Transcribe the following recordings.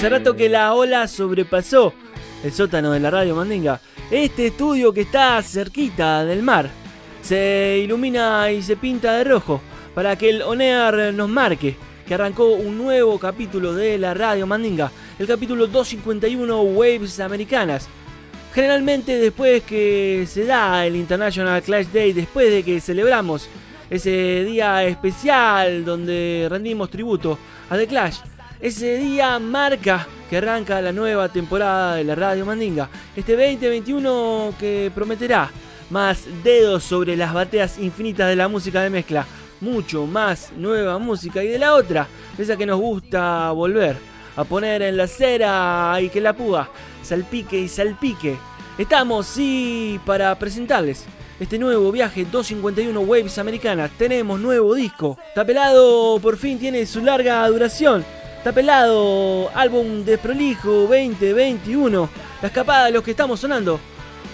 Hace rato que la ola sobrepasó el sótano de la radio Mandinga. Este estudio que está cerquita del mar se ilumina y se pinta de rojo para que el ONEAR nos marque que arrancó un nuevo capítulo de la radio Mandinga, el capítulo 251 Waves Americanas. Generalmente después que se da el International Clash Day, después de que celebramos ese día especial donde rendimos tributo a The Clash, ese día marca que arranca la nueva temporada de la Radio Mandinga. Este 2021 que prometerá más dedos sobre las bateas infinitas de la música de mezcla. Mucho más nueva música y de la otra, esa que nos gusta volver a poner en la cera y que la púa salpique y salpique. Estamos, sí, para presentarles este nuevo viaje 251 Waves Americanas. Tenemos nuevo disco. Tapelado por fin tiene su larga duración. Tapelado, álbum desprolijo 2021. La escapada de los que estamos sonando.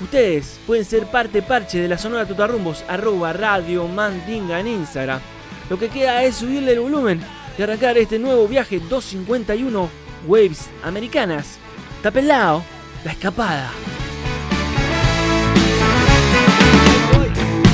Ustedes pueden ser parte parche de la Sonora Totarrumbos, arroba Radio Mandinga en Instagram. Lo que queda es subirle el volumen y arrancar este nuevo viaje 251 Waves Americanas. Tapelado, la escapada.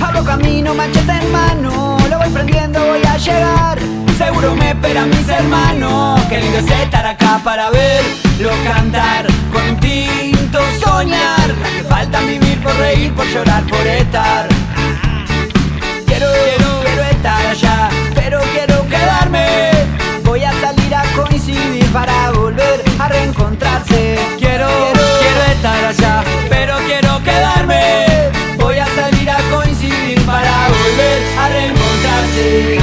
Abro camino, machete en mano, lo voy prendiendo, voy a llegar. Seguro me esperan mis hermanos. Qué lindo es estar acá para verlo cantar. Con un tinto soñar. Que falta vivir por reír, por llorar, por estar. Quiero, quiero, quiero estar allá, pero quiero quedarme. Voy a salir a coincidir para volver a reencontrarse. Quiero, quiero, quiero estar allá, pero quiero quedarme. Voy a salir a coincidir para volver a reencontrarse.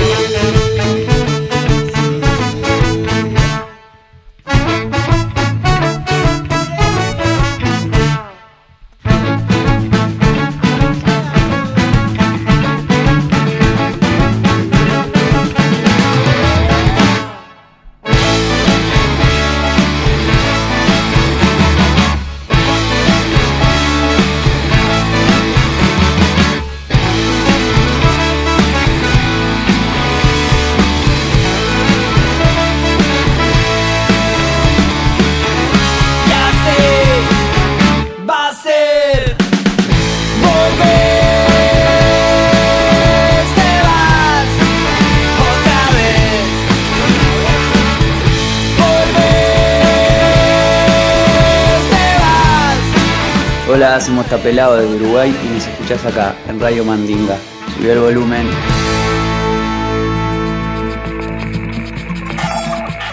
Hola, somos Tapelado de Uruguay y nos escuchás acá en Radio Mandinga. Subí el volumen.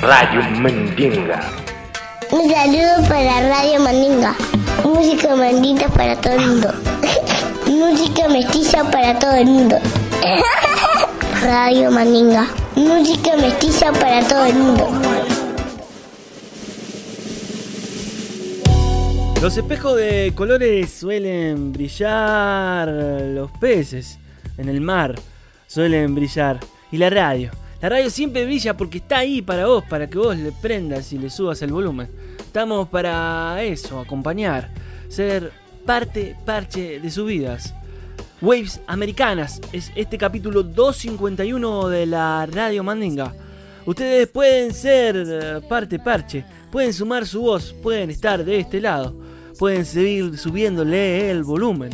Radio Mandinga. Un saludo para Radio Mandinga. Música mandita para todo el mundo. Música mestiza para todo el mundo. Radio Mandinga. Música mestiza para todo el mundo. Los espejos de colores suelen brillar, los peces en el mar suelen brillar y la radio. La radio siempre brilla porque está ahí para vos, para que vos le prendas y le subas el volumen. Estamos para eso, acompañar, ser parte, parche de sus vidas. Waves Americanas es este capítulo 251 de la Radio Mandinga. Ustedes pueden ser eh, parte, parche, pueden sumar su voz, pueden estar de este lado, pueden seguir subiéndole el volumen.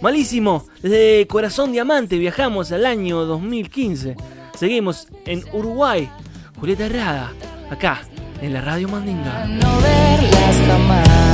Malísimo, desde Corazón Diamante viajamos al año 2015. Seguimos en Uruguay. Julieta Herrada, acá en la Radio Mandinga. No verlas jamás.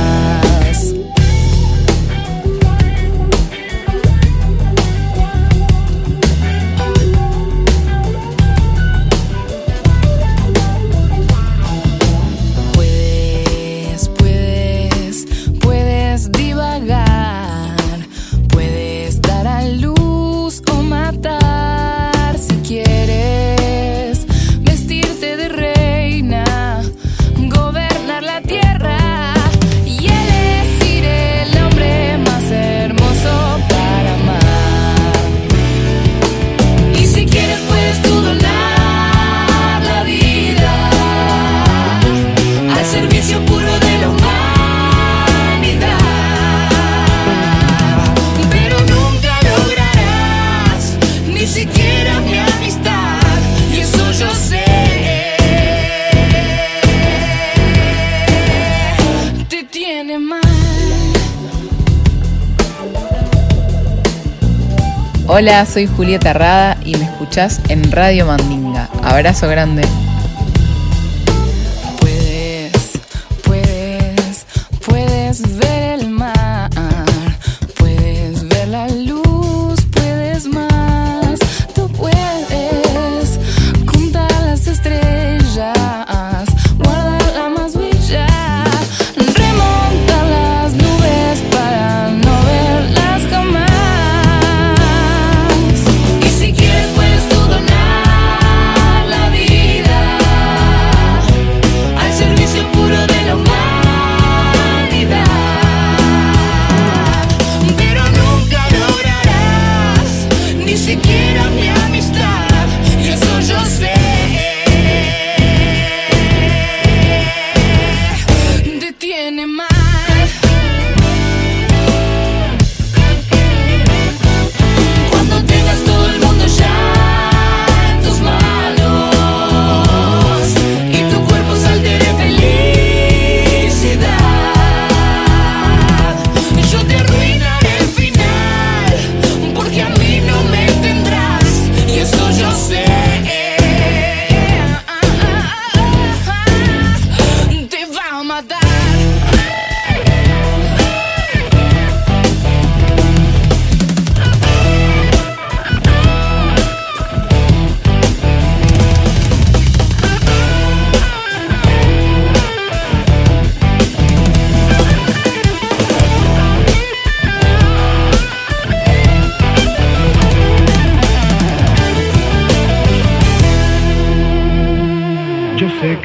Hola, soy Julieta Rada y me escuchás en Radio Mandinga. Abrazo grande.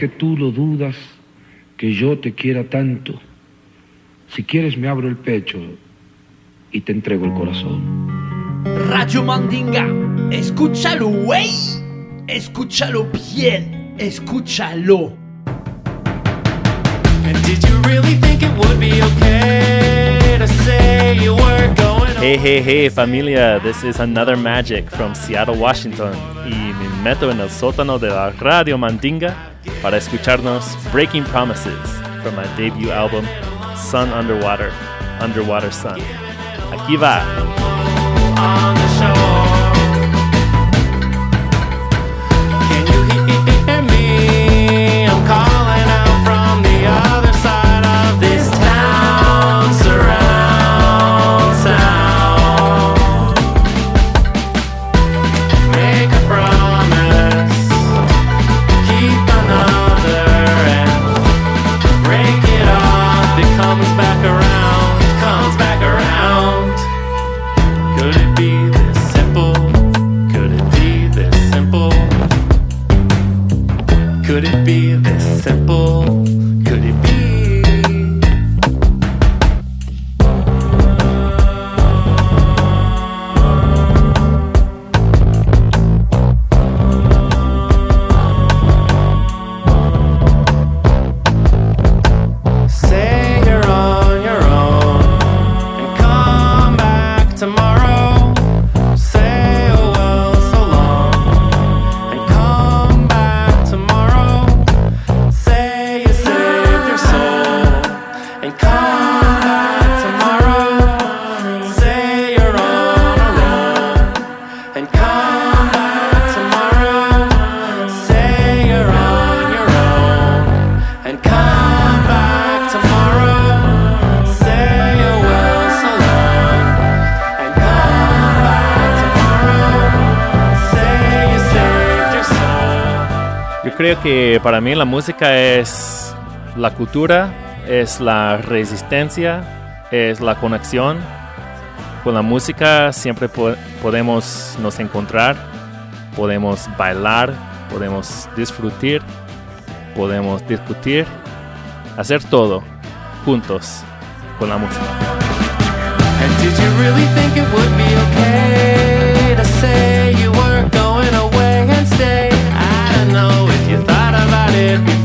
Que tú lo dudas, que yo te quiera tanto. Si quieres me abro el pecho y te entrego el corazón. Radio Mandinga, escúchalo, wey. Escúchalo bien, escúchalo. Hey, hey, hey, familia. This is another magic from Seattle, Washington. Y me meto en el sótano de la Radio Mandinga para escucharnos Breaking Promises from my debut album Sun Underwater, Underwater Sun. Aquí va. Para mí la música es la cultura, es la resistencia, es la conexión. Con la música siempre po- podemos nos encontrar, podemos bailar, podemos disfrutar, podemos discutir, hacer todo juntos con la música. It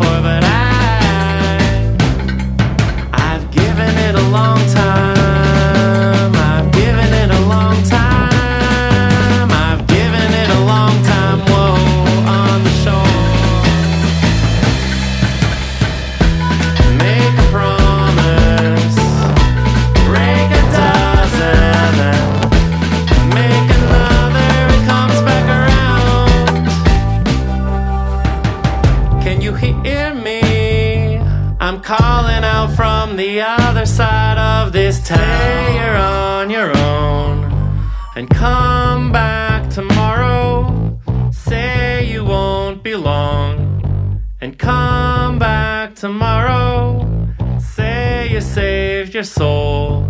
from the other side of this town. Say you're on your own and come back tomorrow. Say you won't be long and come back tomorrow. Say you saved your soul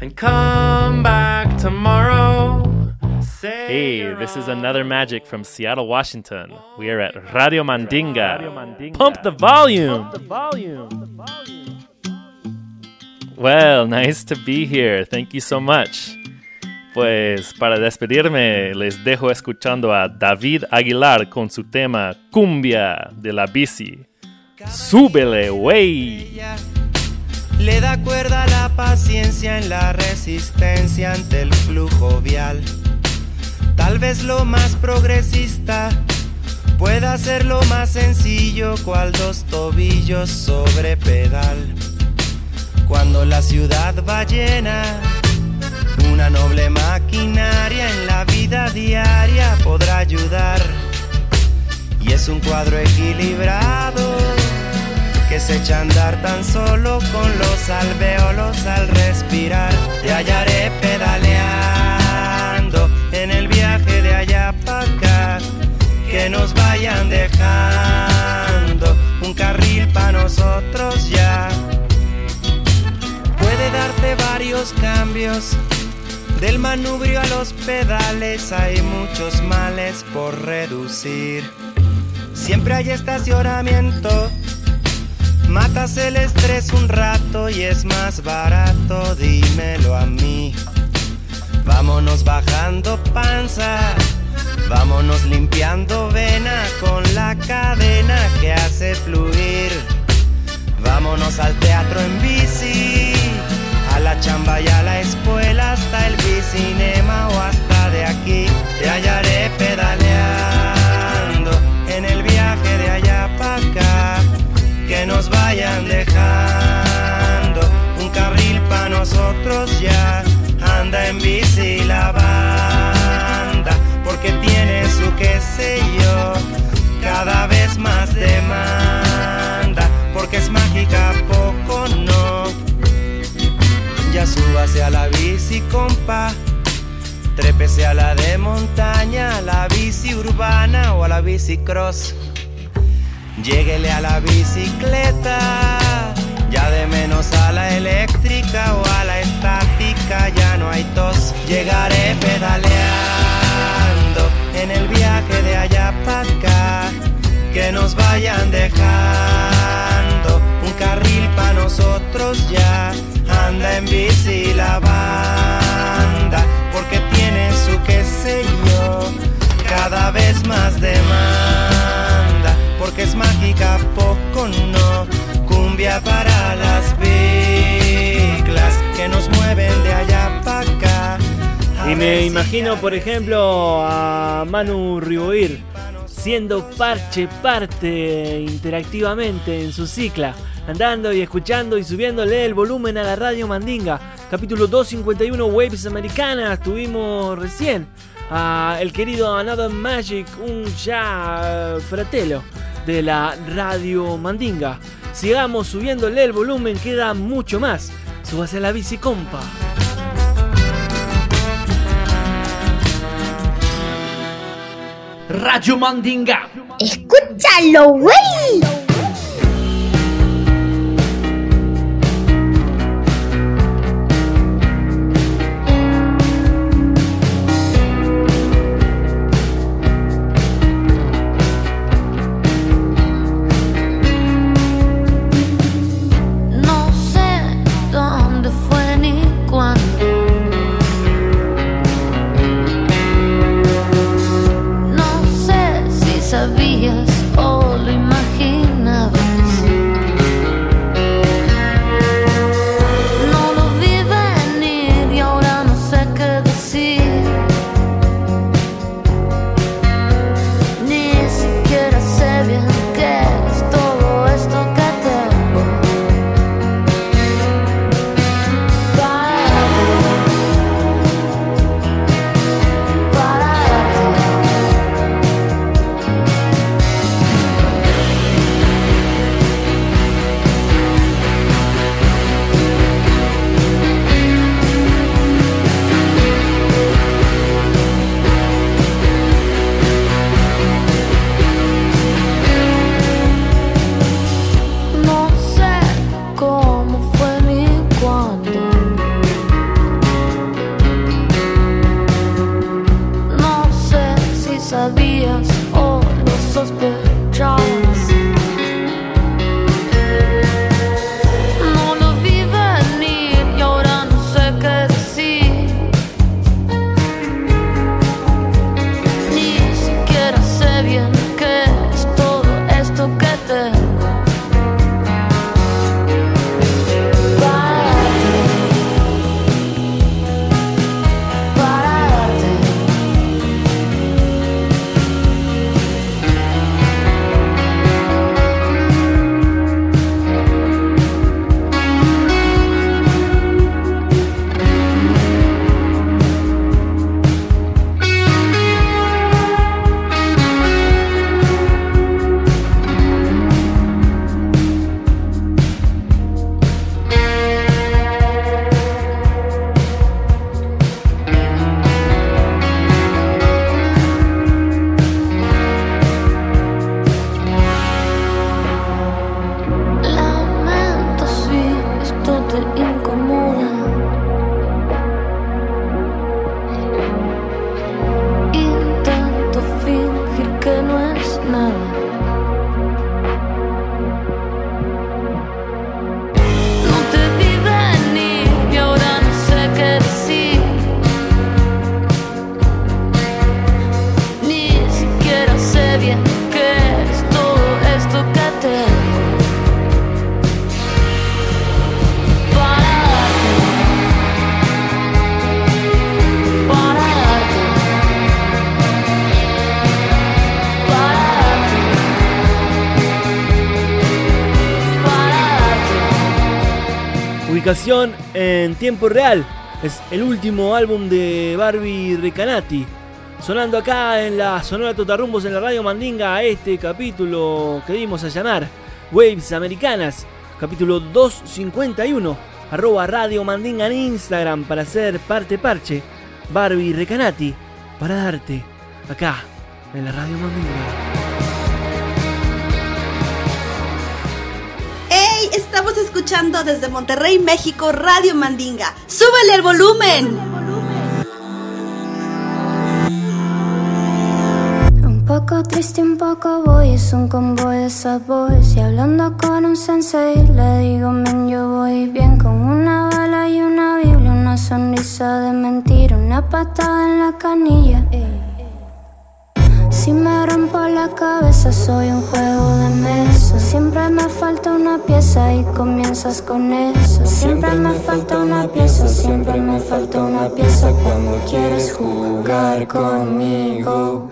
and come back tomorrow. Hey, this is another magic from Seattle, Washington. We are at Radio Mandinga. Pump the volume. Well, nice to be here. Thank you so much. Pues para despedirme les dejo escuchando a David Aguilar con su tema Cumbia de la bici. Súbele, wey. Le da cuerda la paciencia en la resistencia ante el flujo vial. Tal vez lo más progresista pueda ser lo más sencillo, cual dos tobillos sobre pedal. Cuando la ciudad va llena, una noble maquinaria en la vida diaria podrá ayudar. Y es un cuadro equilibrado que se echa a andar tan solo con los alveolos al respirar. Te hallaré pedaleando en el viaje de allá para acá. Que nos vayan dejando un carril para nosotros ya. Varios cambios. Del manubrio a los pedales hay muchos males por reducir. Siempre hay estacionamiento Matas el estrés un rato y es más barato, dímelo a mí. Vámonos bajando panza, vámonos limpiando vena con la cadena que hace fluir. Vámonos al teatro en bici, la chamba y la escuela, hasta el bicinema o hasta de aquí. Te hallaré pedaleando en el viaje de allá para acá que nos vayan dejando un carril para nosotros ya. Anda en bici la banda, porque tiene su qué sé yo, cada vez más demanda, porque es mágica, poco no. Súbase a la bici, compa. Trépese a la de montaña, a la bici urbana o a la bici cross. Lléguele a la bicicleta, ya de menos a la eléctrica o a la estática, ya no hay tos. Llegaré pedaleando en el viaje de allá para acá, que nos vayan dejando un carril para nosotros ya. Anda en bici la banda, porque tiene su qué sé yo, cada vez más demanda porque es mágica, poco no. Cumbia para las biclas que nos mueven de allá para acá. Y me imagino, por ejemplo, a Manu Riboir siendo parche parte interactivamente en su cicla. Andando y escuchando y subiéndole el volumen a la radio Mandinga. Capítulo 251 Waves Americanas. Tuvimos recién a el querido Another Magic, un ya fratelo de la radio Mandinga. Sigamos subiéndole el volumen, queda mucho más. Súbase a la bici, compa. Radio Mandinga. Escúchalo, güey. En tiempo real. Es el último álbum de Barbie Recanati. Sonando acá en la Sonora Totarrumbos en la Radio Mandinga a este capítulo que dimos a llamar Waves Americanas, capítulo 251. Arroba Radio Mandinga en Instagram para ser parte parche. Barbie Recanati para darte acá en la Radio Mandinga. Estamos escuchando desde Monterrey, México, Radio Mandinga. ¡Súbele el volumen! Un poco triste, un poco voy, es un convoy de sabores. Y hablando con un sensei, le digo, men, yo voy bien con una bala y una biblia, una sonrisa de mentira, una patada en la canilla. Si me rompo la cabeza soy un juego de mesa Siempre me falta una pieza y comienzas con eso Siempre me falta una pieza, siempre me falta una pieza Cuando quieres jugar conmigo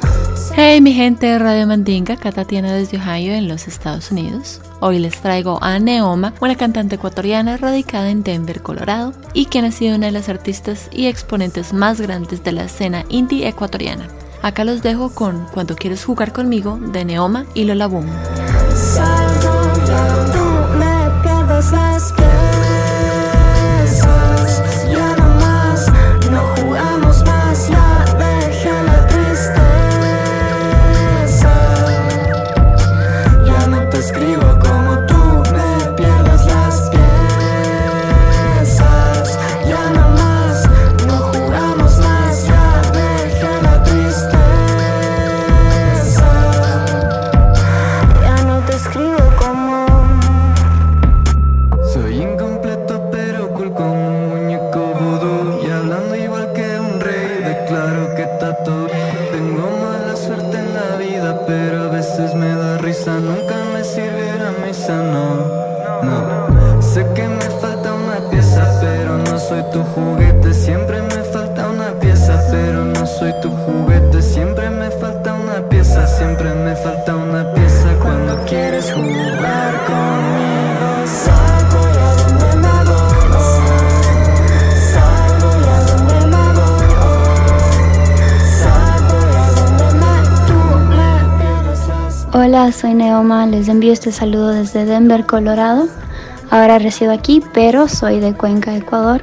Hey mi gente de Radio Mandinga, Tatiana desde Ohio en los Estados Unidos. Hoy les traigo a Neoma, una cantante ecuatoriana radicada en Denver, Colorado, y quien ha sido una de las artistas y exponentes más grandes de la escena indie ecuatoriana. Acá los dejo con Cuando quieres jugar conmigo de Neoma y Lola Boom. Les envío este saludo desde Denver, Colorado. Ahora resido aquí, pero soy de Cuenca, Ecuador.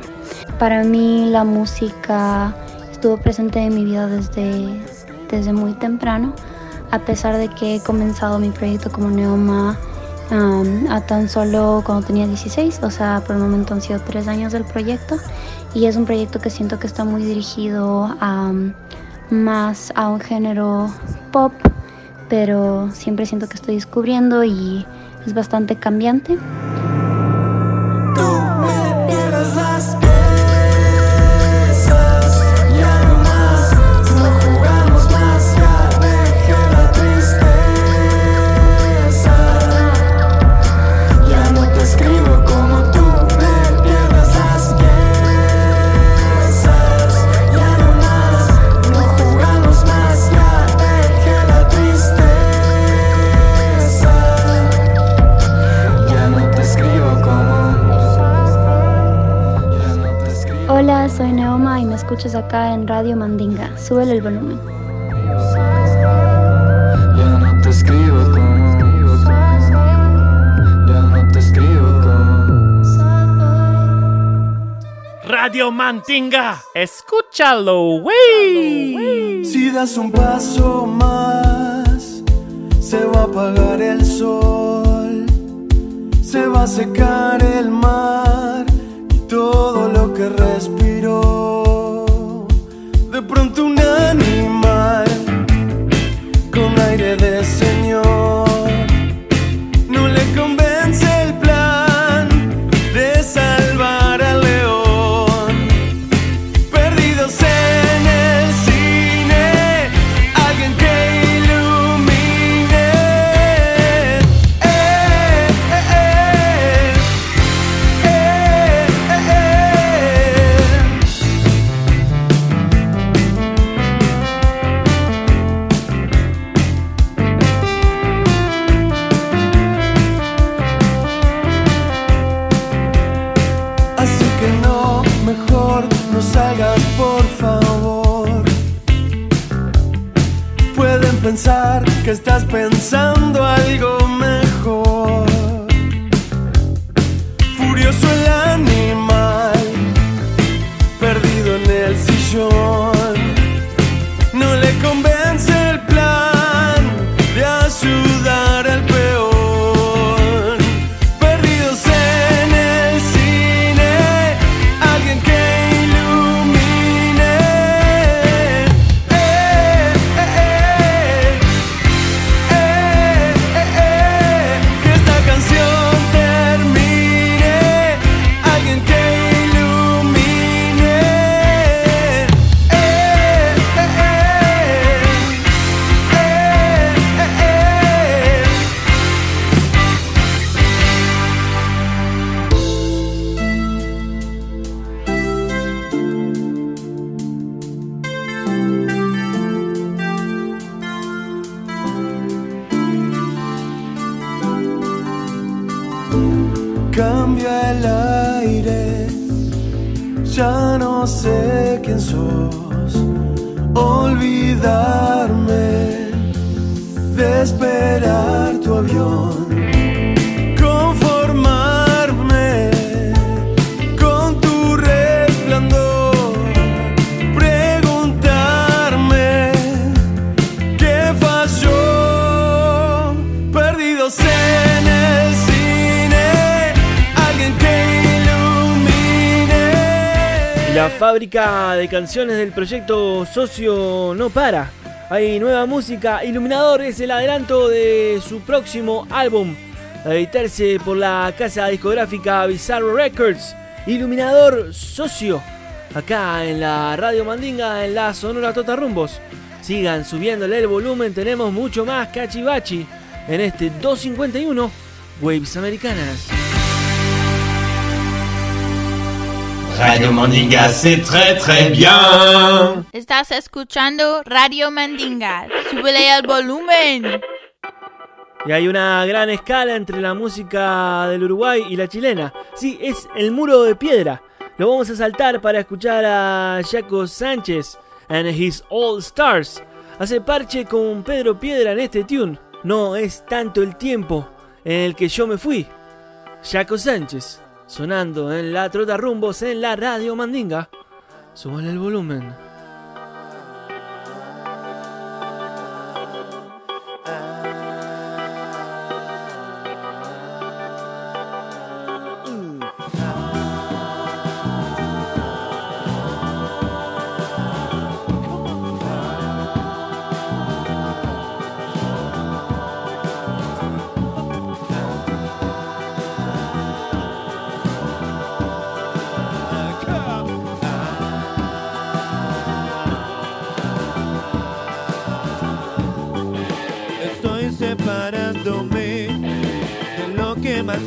Para mí la música estuvo presente en mi vida desde, desde muy temprano, a pesar de que he comenzado mi proyecto como Neoma um, a tan solo cuando tenía 16, o sea, por el momento han sido tres años del proyecto y es un proyecto que siento que está muy dirigido a, más a un género pero siempre siento que estoy descubriendo y es bastante cambiante. Soy Neoma y me escuchas acá en Radio Mandinga. Súbele el volumen. Ya no te escribo como Ya no te escribo como Radio Mandinga, escúchalo, wey. Si das un paso más, se va a apagar el sol, se va a secar el mar y todo lo pronto La fábrica de canciones del proyecto Socio no para. Hay nueva música. Iluminador es el adelanto de su próximo álbum. A editarse por la casa discográfica Bizarro Records. Iluminador Socio. Acá en la Radio Mandinga, en la Sonora Tota Rumbos. Sigan subiéndole el volumen. Tenemos mucho más cachivachi en este 251 Waves Americanas. Radio Mandinga, c'est très très bien. Estás escuchando Radio Mandinga. Súbele el volumen. Y hay una gran escala entre la música del Uruguay y la chilena. Sí, es el muro de piedra. Lo vamos a saltar para escuchar a Jaco Sánchez and his All Stars. Hace parche con Pedro Piedra en este tune. No es tanto el tiempo en el que yo me fui. Jaco Sánchez, sonando en la trota rumbos en la radio Mandinga. Súbale el volumen.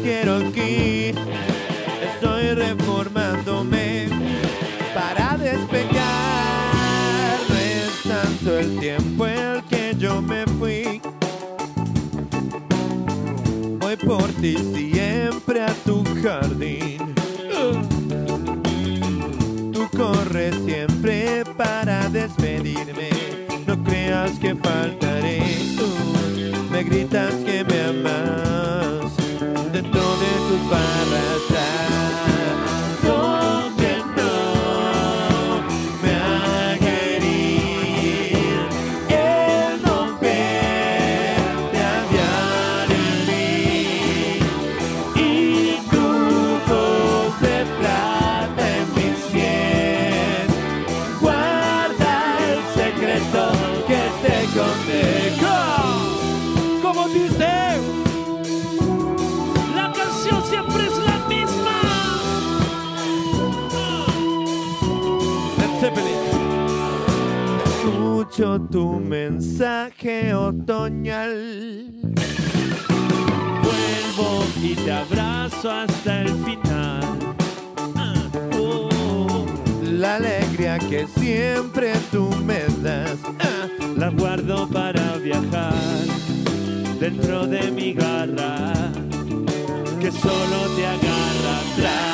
Quiero aquí. Estoy reformándome para despegarme. Es tanto el tiempo el que yo me fui. Voy por ti siempre a tu jardín. Tú corres siempre para despedirme. No creas que faltaré. Uh, me gritas tu mensaje otoñal. Vuelvo y te abrazo hasta el final. Oh, la alegría que siempre tú me das, ah, la guardo para viajar dentro de mi garra, que solo te agarra atrás.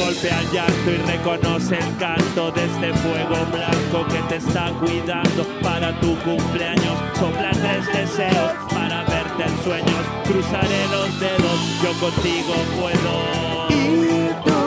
Golpe al llanto y reconoce el canto de este fuego blanco que te está cuidando para tu cumpleaños. Sopla tres deseos para verte en sueños. Cruzaré los dedos, yo contigo puedo.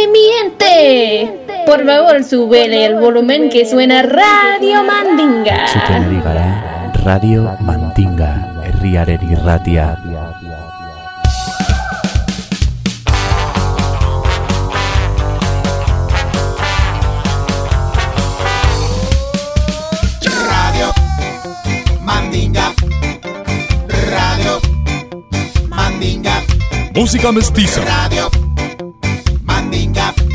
Oye, mi gente, por favor, súbele el volumen que suena Radio Mandinga. Zuten ari gara Radio Mandinga herriaren irratia. Radio Mandinga. Radio Mandinga. Música mestiza Radio Mandinga.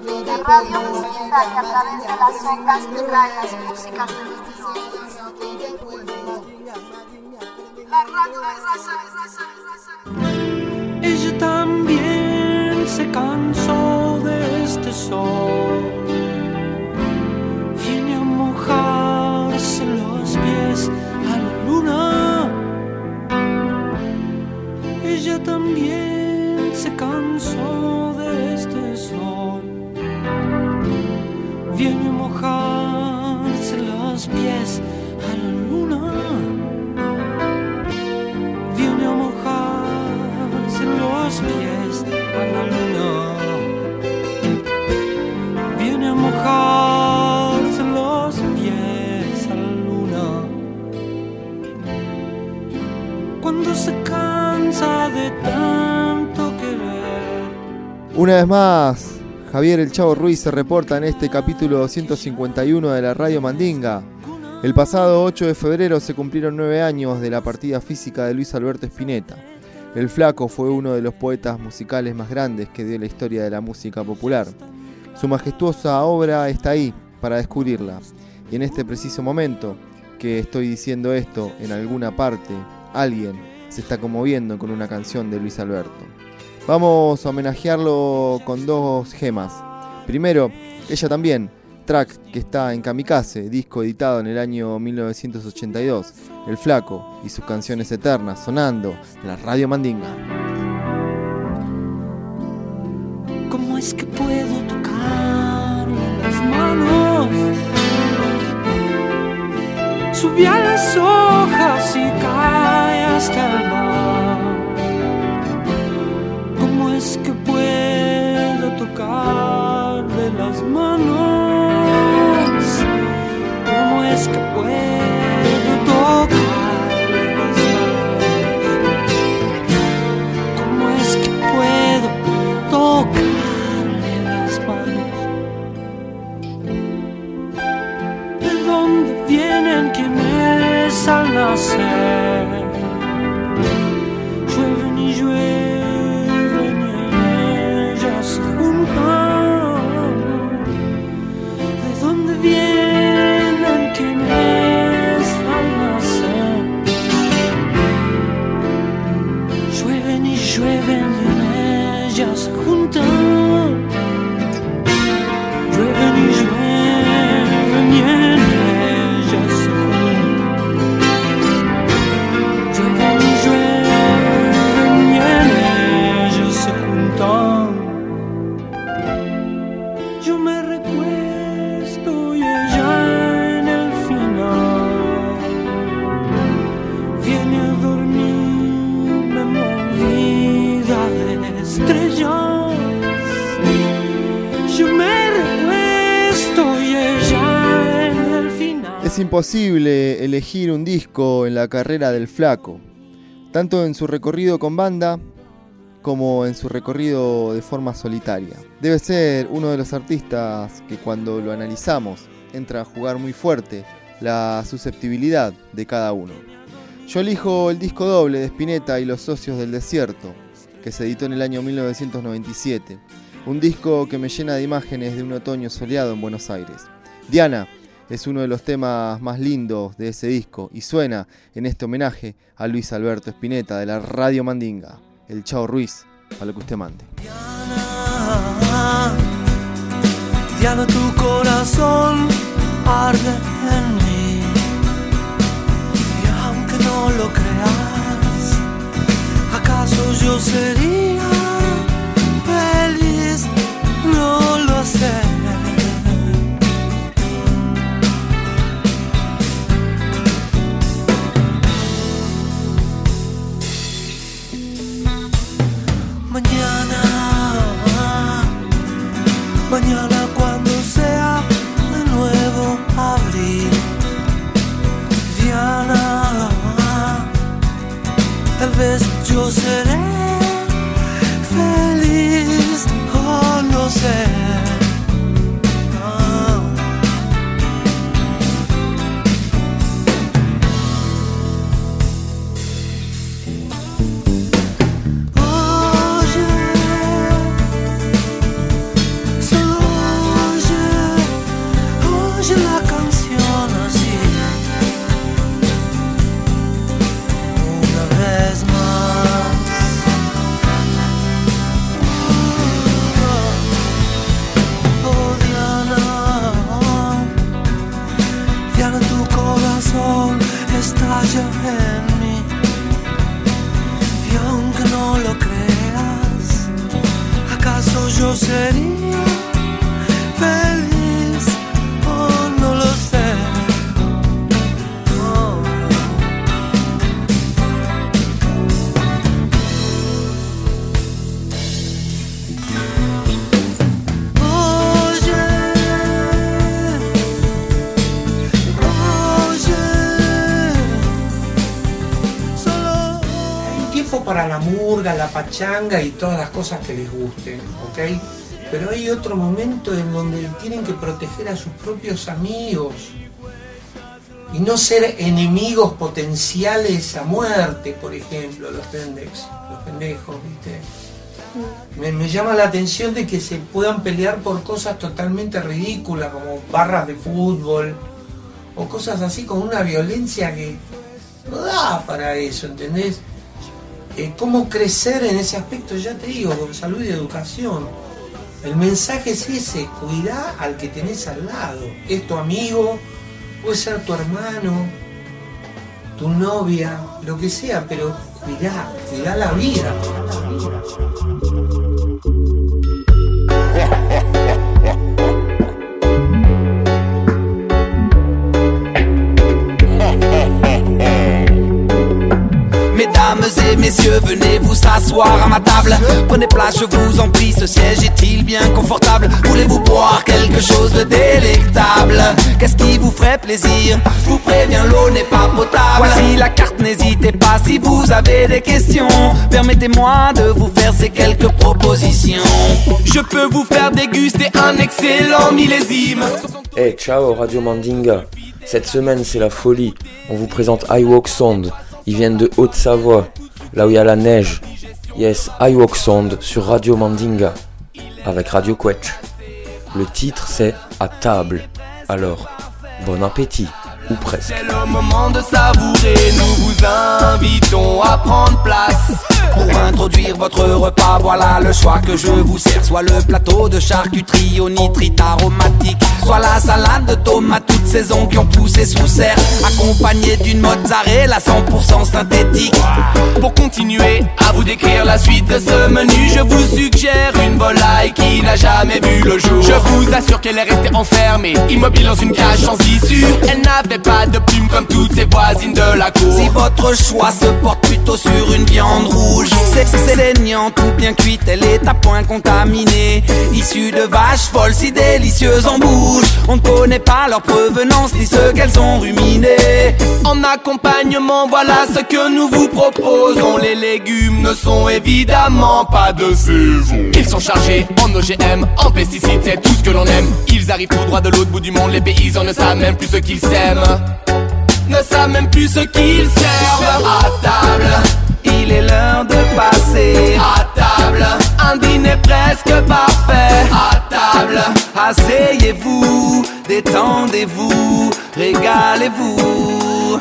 Mestiza que a través de las ondas te trae las músicas del La radio de Ella también se cansó de este sol. Viene a mojarse los pies a la luna. Ella también se cansó de este sol. Viene a mojarse los pies a la luna. Viene a mojarse los pies a la luna. Viene a mojarse los pies a la luna. Cuando se cansa de tanto querer. Una vez más, Javier El Chavo Ruiz se reporta en este capítulo 151 de la Radio Mandinga. El pasado 8 de febrero se cumplieron nueve años de la partida física de Luis Alberto Spinetta. El Flaco fue uno de los poetas musicales más grandes que dio la historia de la música popular. Su majestuosa obra está ahí para descubrirla. Y en este preciso momento que estoy diciendo esto, en alguna parte, alguien se está conmoviendo con una canción de Luis Alberto. Vamos a homenajearlo con dos gemas. Primero, ella también, track que está en Kamikaze, disco editado en el año 1982, El Flaco y sus canciones eternas sonando en la Radio Mandinga. ¿Cómo es que puedo tocarle las manos? Subí a las hojas y cae hasta el mar. Puedo tocarle las manos? ¿Cómo es que puedo tocarle las manos? ¿Cómo es que puedo tocarle las manos? ¿De dónde vienen quienes al nacer? Llueven y llueven imposible elegir un disco en la carrera del flaco, tanto en su recorrido con banda como en su recorrido de forma solitaria. Debe ser uno de los artistas que cuando lo analizamos entra a jugar muy fuerte la susceptibilidad de cada uno. Yo elijo el disco doble de Spinetta y Los Socios del Desierto, que se editó en el año 1997. Un disco que me llena de imágenes de un otoño soleado en Buenos Aires. Diana es uno de los temas más lindos de ese disco y suena en este homenaje a Luis Alberto Spinetta de la Radio Mandinga. El Chao Ruiz, a lo que usted mande. Diana, tu corazón arde en mí. Y aunque no lo creas, ¿acaso yo sería la pachanga y todas las cosas que les gusten, ¿ok? Pero hay otro momento en donde tienen que proteger a sus propios amigos y no ser enemigos potenciales a muerte, por ejemplo, los pendejos, los pendejos, ¿viste? Me, me llama la atención de que se puedan pelear por cosas totalmente ridículas, como barras de fútbol, o cosas así con una violencia que no da para eso, ¿entendés? Eh, ¿Cómo crecer en ese aspecto? Ya te digo, con salud y educación. El mensaje es ese, cuidá al que tenés al lado. Es tu amigo, puede ser tu hermano, tu novia, lo que sea, pero cuidá, cuidá la vida. Mesdames et messieurs, venez vous asseoir à ma table. Prenez place, je vous en prie, ce siège est-il bien confortable? Voulez-vous boire quelque chose de délectable? Qu'est-ce qui vous ferait plaisir? Je vous préviens, l'eau n'est pas potable. Voici la carte, n'hésitez pas si vous avez des questions. Permettez-moi de vous faire ces quelques propositions. Je peux vous faire déguster un excellent millésime. Hey, ciao Radio Mandinga. Cette semaine, c'est la folie. On vous présente iWalk Sound. Ils viennent de Haute-Savoie, là où il y a la neige. Yes, iWalk Sound sur Radio Mandinga, avec Radio Quetch. Le titre, c'est À table. Alors, bon appétit, ou presque. C'est le moment de savourer, nous vous invitons à prendre place. Pour introduire votre repas, voilà le choix que je vous sers. Soit le plateau de charcuterie au nitrite aromatique, soit la salade de tomates toute saison qui ont poussé sous serre, accompagnée d'une mozzarella 100% synthétique. Pour continuer à vous décrire la suite de ce menu, je vous suggère une volaille qui n'a jamais vu le jour. Je vous assure qu'elle est restée enfermée, immobile dans une cage sans issue. Elle n'avait pas de plumes comme toutes ses voisines de la cour. Si votre choix se porte plutôt sur une viande rouge, c'est saignant croustillante ou bien cuite, elle est à point contaminée. Issue de vaches folles si délicieuses en bouche. On ne connaît pas leur provenance ni ce qu'elles ont ruminé. En accompagnement, voilà ce que nous vous proposons. Les légumes ne sont évidemment pas de saison. Ils sont chargés en OGM, en pesticides, c'est tout ce que l'on aime. Ils arrivent tout droit de l'autre bout du monde, les paysans ne savent même plus ce qu'ils sèment. Ne savent même plus ce qu'ils servent. À table, Il est l'heure de passer à table, un dîner presque parfait. à table. Asseyez-vous, détendez-vous, régalez-vous.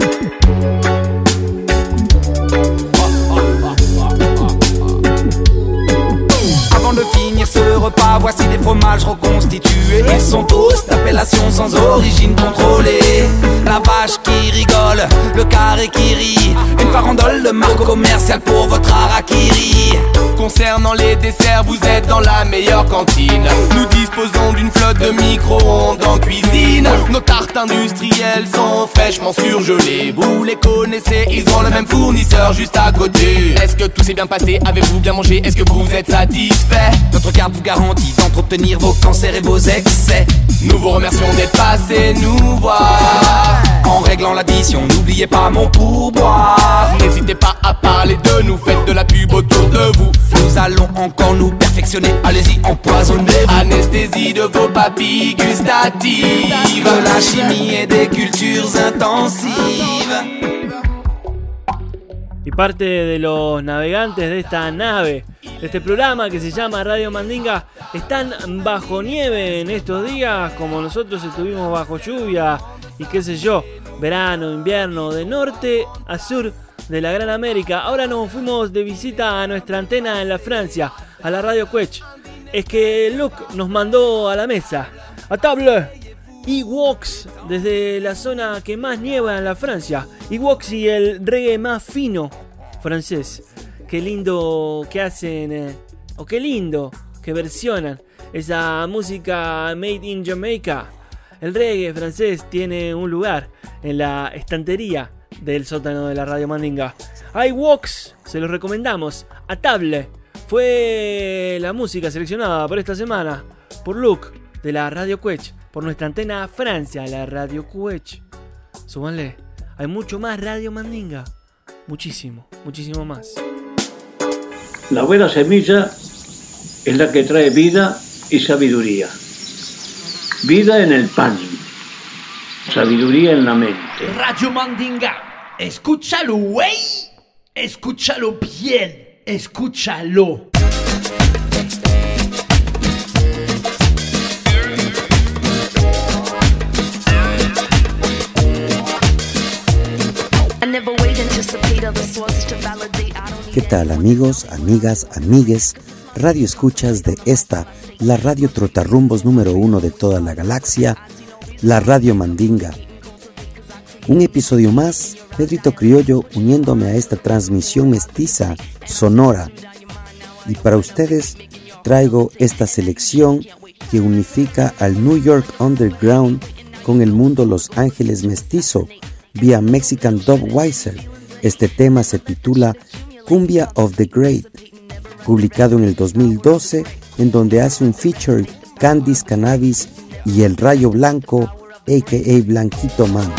Voici des fromages reconstitués. Ils sont tous d'appellation sans origine contrôlée. La vache qui rigole, le carré qui rit. Une farandole de marque commerciale pour votre harakiri. Concernant les desserts, vous êtes dans la meilleure cantine. Nous disposons d'une flotte de micro-ondes en cuisine. Nos tartes industrielles sont fraîchement surgelées. Vous les connaissez, ils ont le même fournisseur juste à côté. Est-ce que tout s'est bien passé? Avez-vous bien mangé? Est-ce que vous êtes satisfait? Notre carte vous garantit d'entretenir vos cancers et vos excès. Nous vous remercions d'être passés nous voir. En réglant l'addition, n'oubliez pas mon pourboire. N'hésitez pas à parler de nous, faites de la pub autour de vous. Nous allons encore nous perfectionner, allez-y, empoisonnez-vous. Anesthésie de vos papilles gustatives. De la chimie et des cultures intensives. Y parte de los navegantes de esta nave, este programa que se llama Radio Mandinga, están bajo nieve en estos días, como nosotros estuvimos bajo lluvia y qué sé yo, verano, invierno, de norte a sur de la Gran América. Ahora nos fuimos de visita a nuestra antena en la Francia, a la Radio Quech. Es que Luke nos mandó a la mesa, a table, Ewoks desde la zona que más nieva en la Francia. Ewoks y el reggae más fino francés. Qué lindo que hacen, eh, o qué lindo que versionan esa música made in Jamaica. El reggae francés tiene un lugar en la estantería del sótano de la Radio Mandinga. iWalks, se los recomendamos. A table fue la música seleccionada por esta semana por Luke de la Radio Quech, por nuestra antena Francia, la Radio Quech. Súbanle, hay mucho más Radio Mandinga. Muchísimo, muchísimo más. La buena semilla es la que trae vida y sabiduría. Vida en el pan, sabiduría en la mente. Radio Mandinga, escúchalo, güey. Escúchalo bien, escúchalo. ¿Qué tal amigos, amigas, amigues, radio escuchas de esta, la radio trotarrumbos número uno de toda la galaxia, la radio Mandinga? Un episodio más, Pedrito Criollo uniéndome a esta transmisión mestiza, sonora. Y para ustedes traigo esta selección que unifica al New York Underground con el mundo Los Ángeles mestizo vía Mexican Dubweiser. Este tema se titula Cumbia of the Great, publicado en el 2012, en donde hace un feature Candice Cannabis y El Rayo Blanco, a.k.a. Blanquito Man.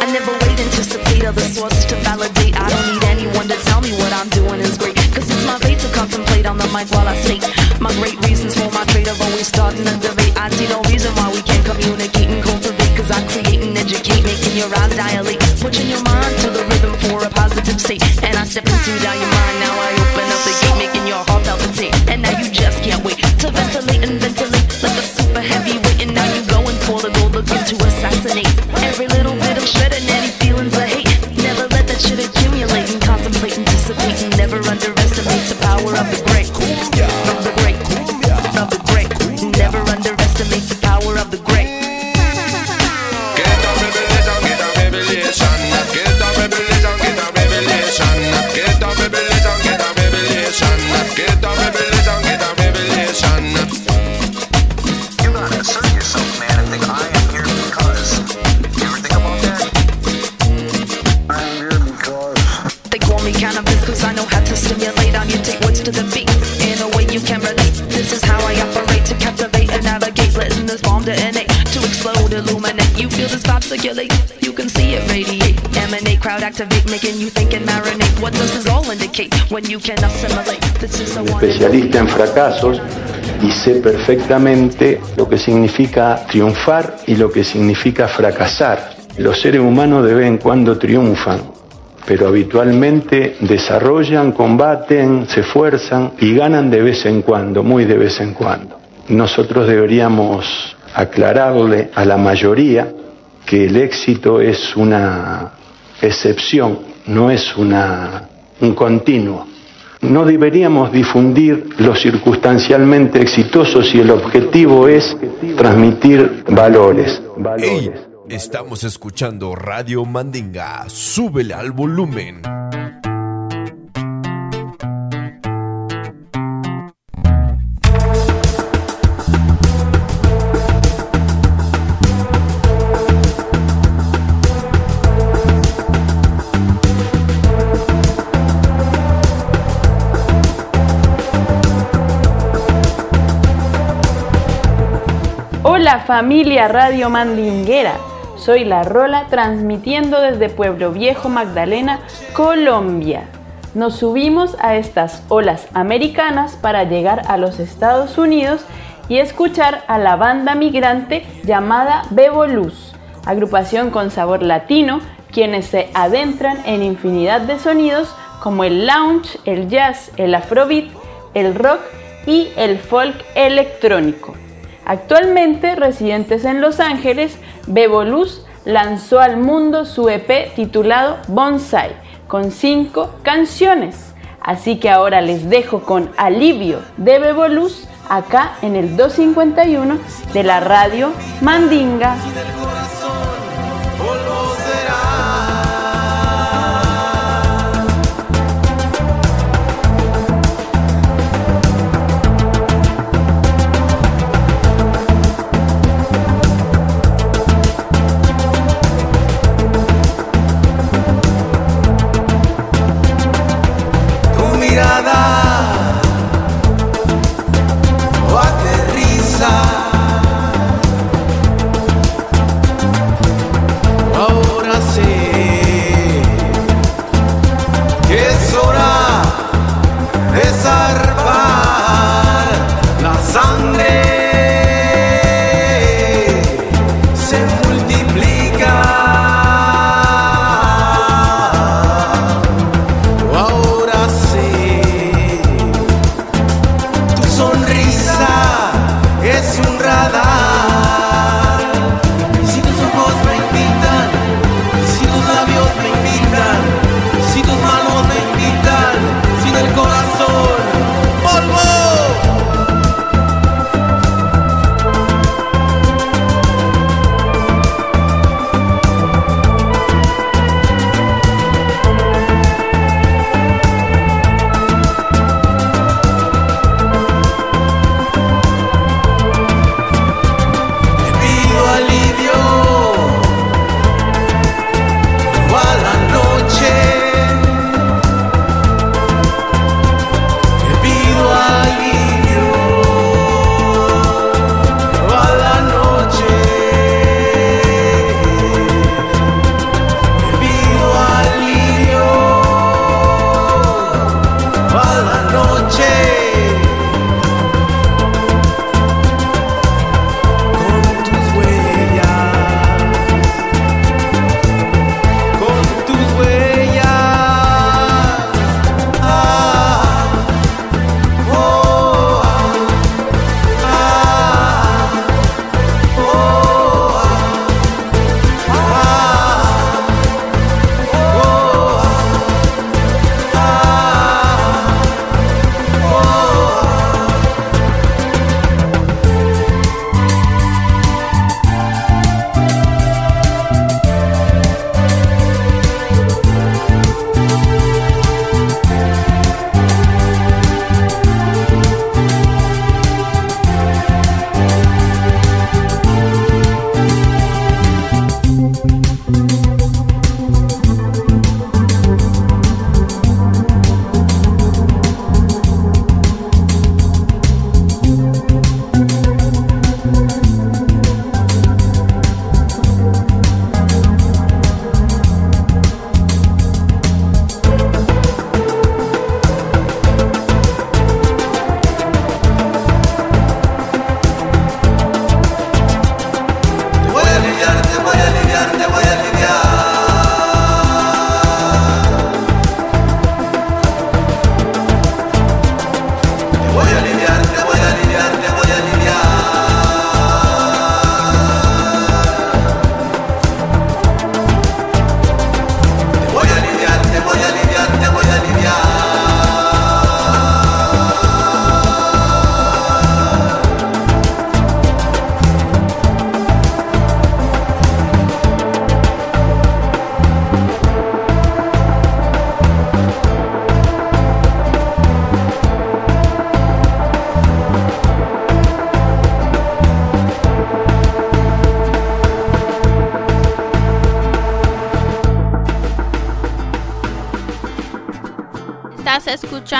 I never wait anticipate other sources to validate. I don't need anyone to tell me what I'm doing is great. Cause it's my fate to contemplate on the mic while I state my great reasons for my trade always. I see no reason why we can't communicate and cultivate. Cause I create and educate, making your eyes dilate. Pushing your mind to the rhythm for a positive state. And I step into down your mind. Now I open up the gate, especialista en fracasos y sé perfectamente lo que significa triunfar y lo que significa fracasar. Los seres humanos de vez en cuando triunfan, pero habitualmente desarrollan, combaten, se esfuerzan y ganan de vez en cuando, muy de vez en cuando. Nosotros deberíamos aclararle a la mayoría que el éxito es una excepción, no es una, un continuo. No deberíamos difundir lo circunstancialmente exitoso si el objetivo es transmitir valores. Estamos escuchando Radio Mandinga. Súbele al volumen. Familia Radio Mandinguera, soy La Rola transmitiendo desde Pueblo Viejo, Magdalena, Colombia. Nos subimos a estas olas americanas para llegar a los Estados Unidos y escuchar a la banda migrante llamada Bebo Luz, agrupación con sabor latino, quienes se adentran en infinidad de sonidos como el lounge, el jazz, el afrobeat, el rock y el folk electrónico. Actualmente residentes en Los Ángeles, Bebo Luz lanzó al mundo su EP titulado Bonsai, con cinco canciones. Así que ahora les dejo con Alivio de Bebo Luz acá en el 251 de la radio Mandinga.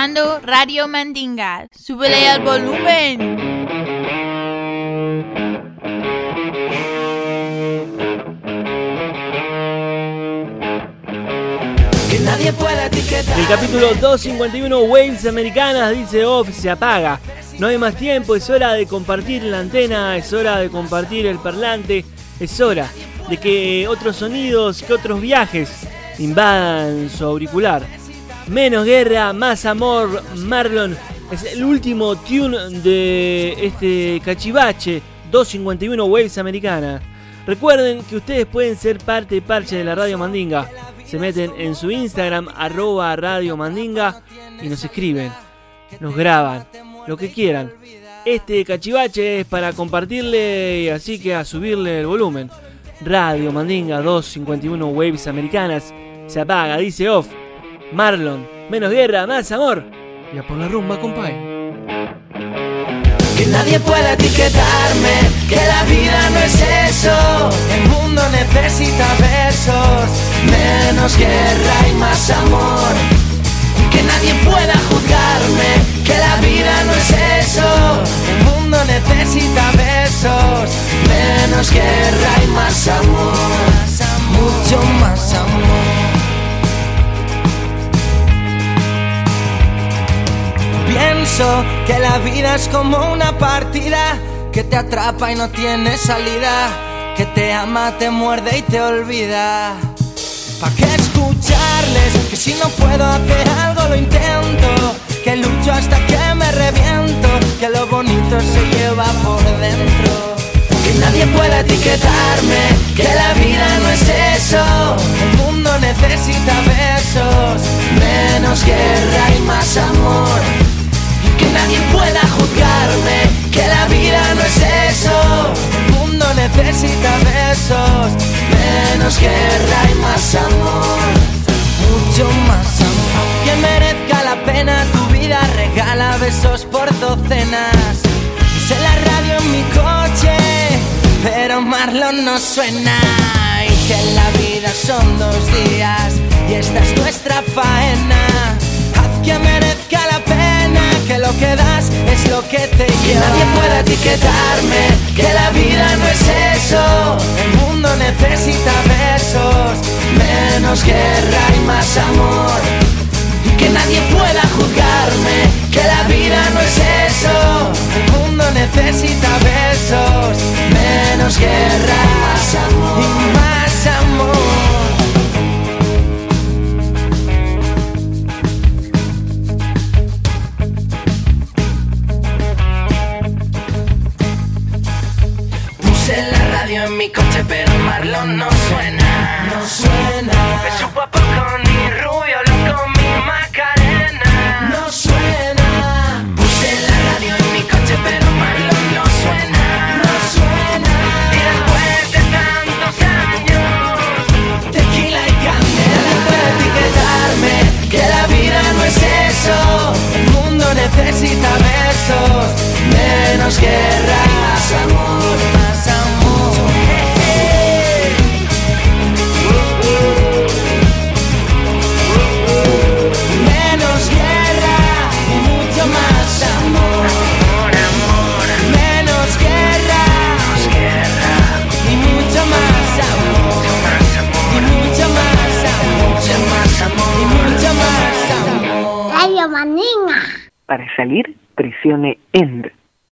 Escuchando Radio Mandinga. Súbele al volumen. Que nadie pueda etiquetar. El capítulo 251 Wales Americanas dice off, se apaga. No hay más tiempo, es hora de compartir la antena, es hora de compartir el parlante, es hora de que otros sonidos, que otros viajes invadan su auricular. Menos guerra, más amor, Marlon. Es el último tune de este cachivache 251 Waves Americana. Recuerden que ustedes pueden ser parte y parche de la Radio Mandinga. Se meten en su Instagram, arroba Radio Mandinga, y nos escriben, nos graban, lo que quieran. Este cachivache es para compartirle, así que a subirle el volumen. Radio Mandinga 251 Waves Americanas se apaga, dice off. Marlon, menos guerra, más amor. Y a por la rumba, compadre. Que nadie pueda etiquetarme, que la vida no es eso. El mundo necesita besos, menos guerra y más amor. Y que nadie pueda juzgarme, que la vida no es eso. El mundo necesita besos, menos guerra y más amor. Mucho más amor. Pienso que la vida es como una partida que te atrapa y no tiene salida, que te ama, te muerde y te olvida. ¿Para qué escucharles? Que si no puedo hacer algo lo intento, que lucho hasta que me reviento, que lo bonito se lleva por dentro. Que nadie pueda etiquetarme, que la vida no es eso. El mundo necesita besos, menos guerra y más amor. Que nadie pueda juzgarme, que la vida no es eso. El mundo necesita besos, menos guerra y más amor. Mucho más amor. Que merezca la pena tu vida, regala besos por docenas. Puse la radio en mi coche, pero Marlon no suena. Y que la vida son dos días, y esta es nuestra faena. Haz que merezca la pena, que lo que das es lo que te lleva. Que nadie pueda etiquetarme, que la vida no es eso. El mundo necesita besos, menos guerra y más amor. Y que nadie pueda juzgarme, que la vida no es eso. El mundo necesita besos, menos guerra y más amor. Y más amor. Mi coche, pero Marlon no suena. No suena. Me supo a poco ni rubio, loco mi Macarena. No suena. Puse la radio en mi coche, pero Marlon no suena. No suena. Y después de tantos años, tequila y candela. Puede etiquetarme, que la vida no es eso. El mundo necesita besos, menos guerra más amor, más amor. Para salir, presione END.